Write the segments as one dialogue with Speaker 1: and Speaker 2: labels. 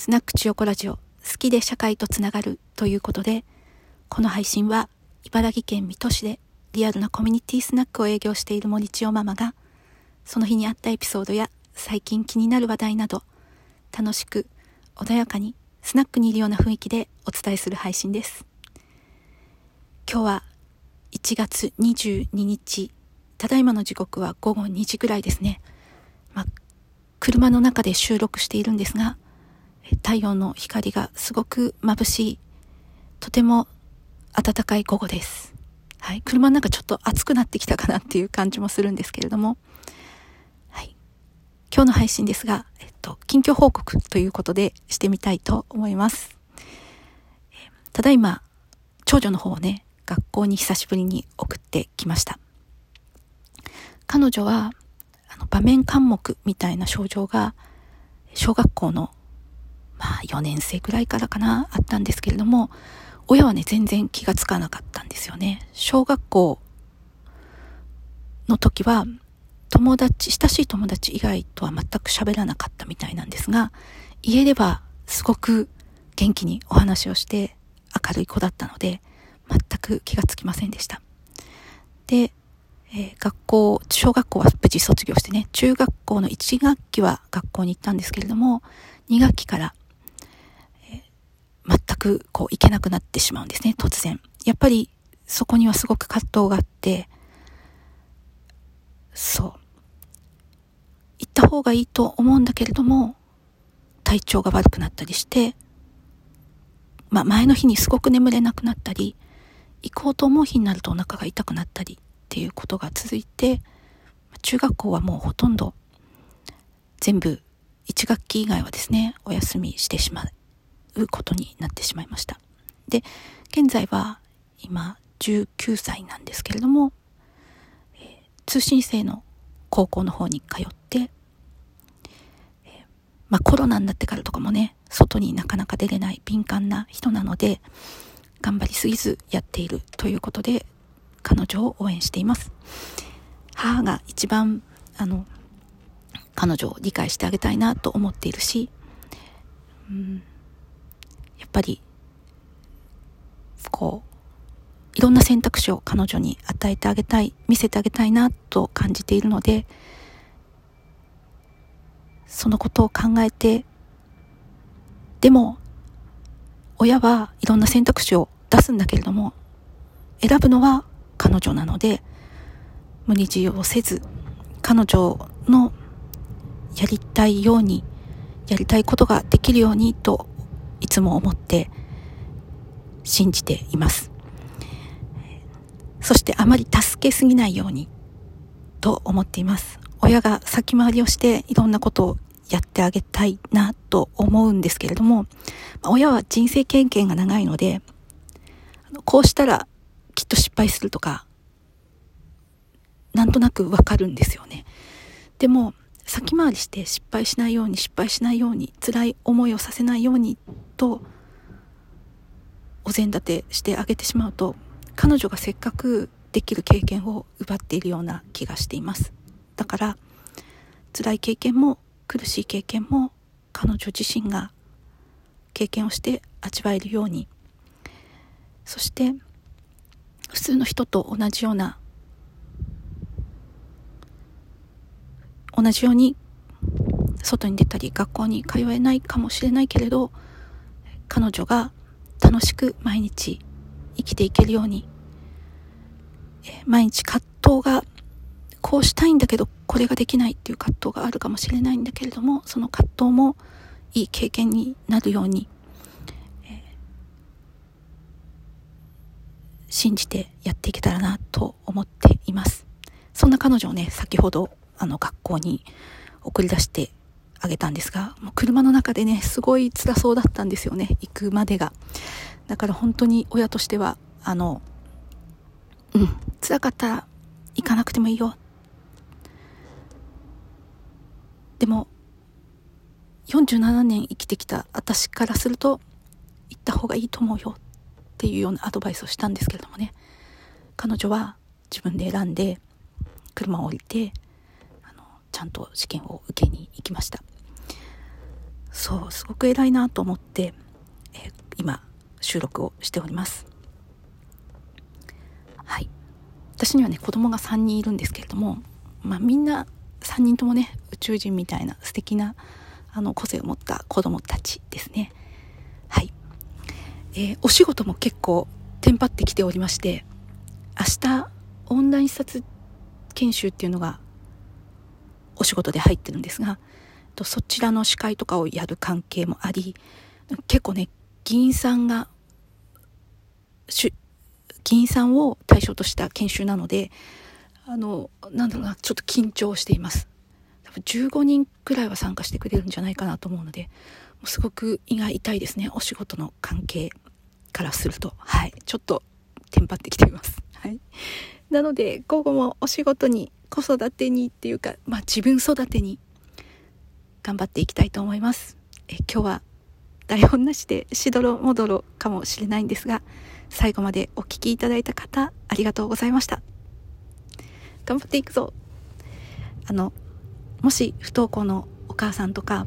Speaker 1: スナック千代子ラジオ好きで社会とつながるということで、この配信は茨城県水戸市でリアルなコミュニティスナックを営業している森千代ママが、その日にあったエピソードや最近気になる話題など、楽しく穏やかにスナックにいるような雰囲気でお伝えする配信です。今日は1月22日、ただいまの時刻は午後2時ぐらいですね。まあ、車の中で収録しているんですが、太陽の光がすごく眩しい、とても暖かい午後です。はい。車の中ちょっと暑くなってきたかなっていう感じもするんですけれども、はい。今日の配信ですが、えっと、近況報告ということでしてみたいと思います。ただいま、長女の方をね、学校に久しぶりに送ってきました。彼女は、あの、場面監目みたいな症状が、小学校のまあ4年生くらいからかな、あったんですけれども、親はね、全然気がつかなかったんですよね。小学校の時は、友達、親しい友達以外とは全く喋らなかったみたいなんですが、家ではすごく元気にお話をして明るい子だったので、全く気がつきませんでした。で、えー、学校、小学校は無事卒業してね、中学校の1学期は学校に行ったんですけれども、2学期からくこう行けなくなってしまうんですね、突然。やっぱりそこにはすごく葛藤があって、そう。行った方がいいと思うんだけれども、体調が悪くなったりして、まあ前の日にすごく眠れなくなったり、行こうと思う日になるとお腹が痛くなったりっていうことが続いて、中学校はもうほとんど全部1学期以外はですね、お休みしてしまうことになってしまいました。で、現在は今19歳なんですけれども、えー、通信制の高校の方に通って、えー、まあコロナになってからとかもね、外になかなか出れない敏感な人なので、頑張りすぎずやっているということで、彼女を応援しています。母が一番、あの、彼女を理解してあげたいなと思っているし、うん、ぱり、こう、いろんな選択肢を彼女に与えてあげたい、見せてあげたいなと感じているので、そのことを考えて、でも、親はいろんな選択肢を出すんだけれども、選ぶのは彼女なので、無理強いをせず、彼女のやりたいように、やりたいことができるようにといつも思って信じています。そしてあまり助けすぎないようにと思っています。親が先回りをしていろんなことをやってあげたいなと思うんですけれども、親は人生経験が長いので、こうしたらきっと失敗するとか、なんとなくわかるんですよね。でも、先回りして失敗しないように失敗しないように辛い思いをさせないようにとお膳立てしてあげてしまうと彼女がせっかくできる経験を奪っているような気がしています。だから辛い経験も苦しい経験も彼女自身が経験をして味わえるように。そして普通の人と同じような同じように外に出たり学校に通えないかもしれないけれど彼女が楽しく毎日生きていけるように毎日葛藤がこうしたいんだけどこれができないっていう葛藤があるかもしれないんだけれどもその葛藤もいい経験になるように、えー、信じてやっていけたらなと思っています。そんな彼女をね先ほどあの学校に送り出してあげたんですが、もう車の中でね、すごい辛そうだったんですよね、行くまでが。だから本当に親としては、あの、うん、辛かったら行かなくてもいいよ。でも、47年生きてきた私からすると、行った方がいいと思うよっていうようなアドバイスをしたんですけれどもね、彼女は自分で選んで、車を降りて、ちゃんと試験を受けに行きました。そうすごく偉いなと思って、えー、今収録をしております。はい。私にはね子供が3人いるんですけれどもまあみんな3人ともね宇宙人みたいな素敵なあの個性を持った子供たちですね。はい。えー、お仕事も結構テンパってきておりまして明日オンライン視察研修っていうのがお仕事で入ってるんですがそちらの司会とかをやる関係もあり結構ね議員さんが議員さんを対象とした研修なのであのなんだろうなちょっと緊張しています。多分15人くらいは参加してくれるんじゃないかなと思うのですごく胃が痛いですねお仕事の関係からすると。はい。ちょっとテンパってきています。はい。なので午後もお仕事に子育てにっていうかまあ自分育てに頑張っていきたいと思います。え今日は台本なしでしどろもどろかもしれないんですが最後までお聴きいただいた方ありがとうございました。頑張っていくぞ。あのもし不登校のお母さんとか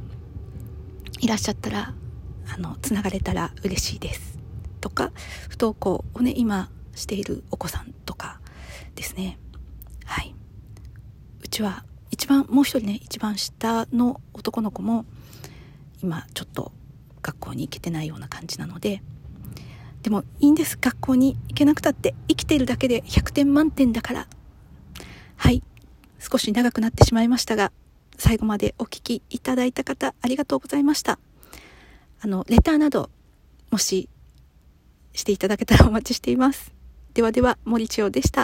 Speaker 1: いらっしゃったらあのつながれたら嬉しいです。とか不登校をね今しているお子さんとかですね。ちは一番もう一人ね一番下の男の子も今ちょっと学校に行けてないような感じなのででもいいんです学校に行けなくたって生きているだけで100点満点だから。はい。少し長くなってしまいましたが最後までお聴きいただいた方ありがとうございました。あのレターなどもししていただけたらお待ちしています。ではでは森千代でした。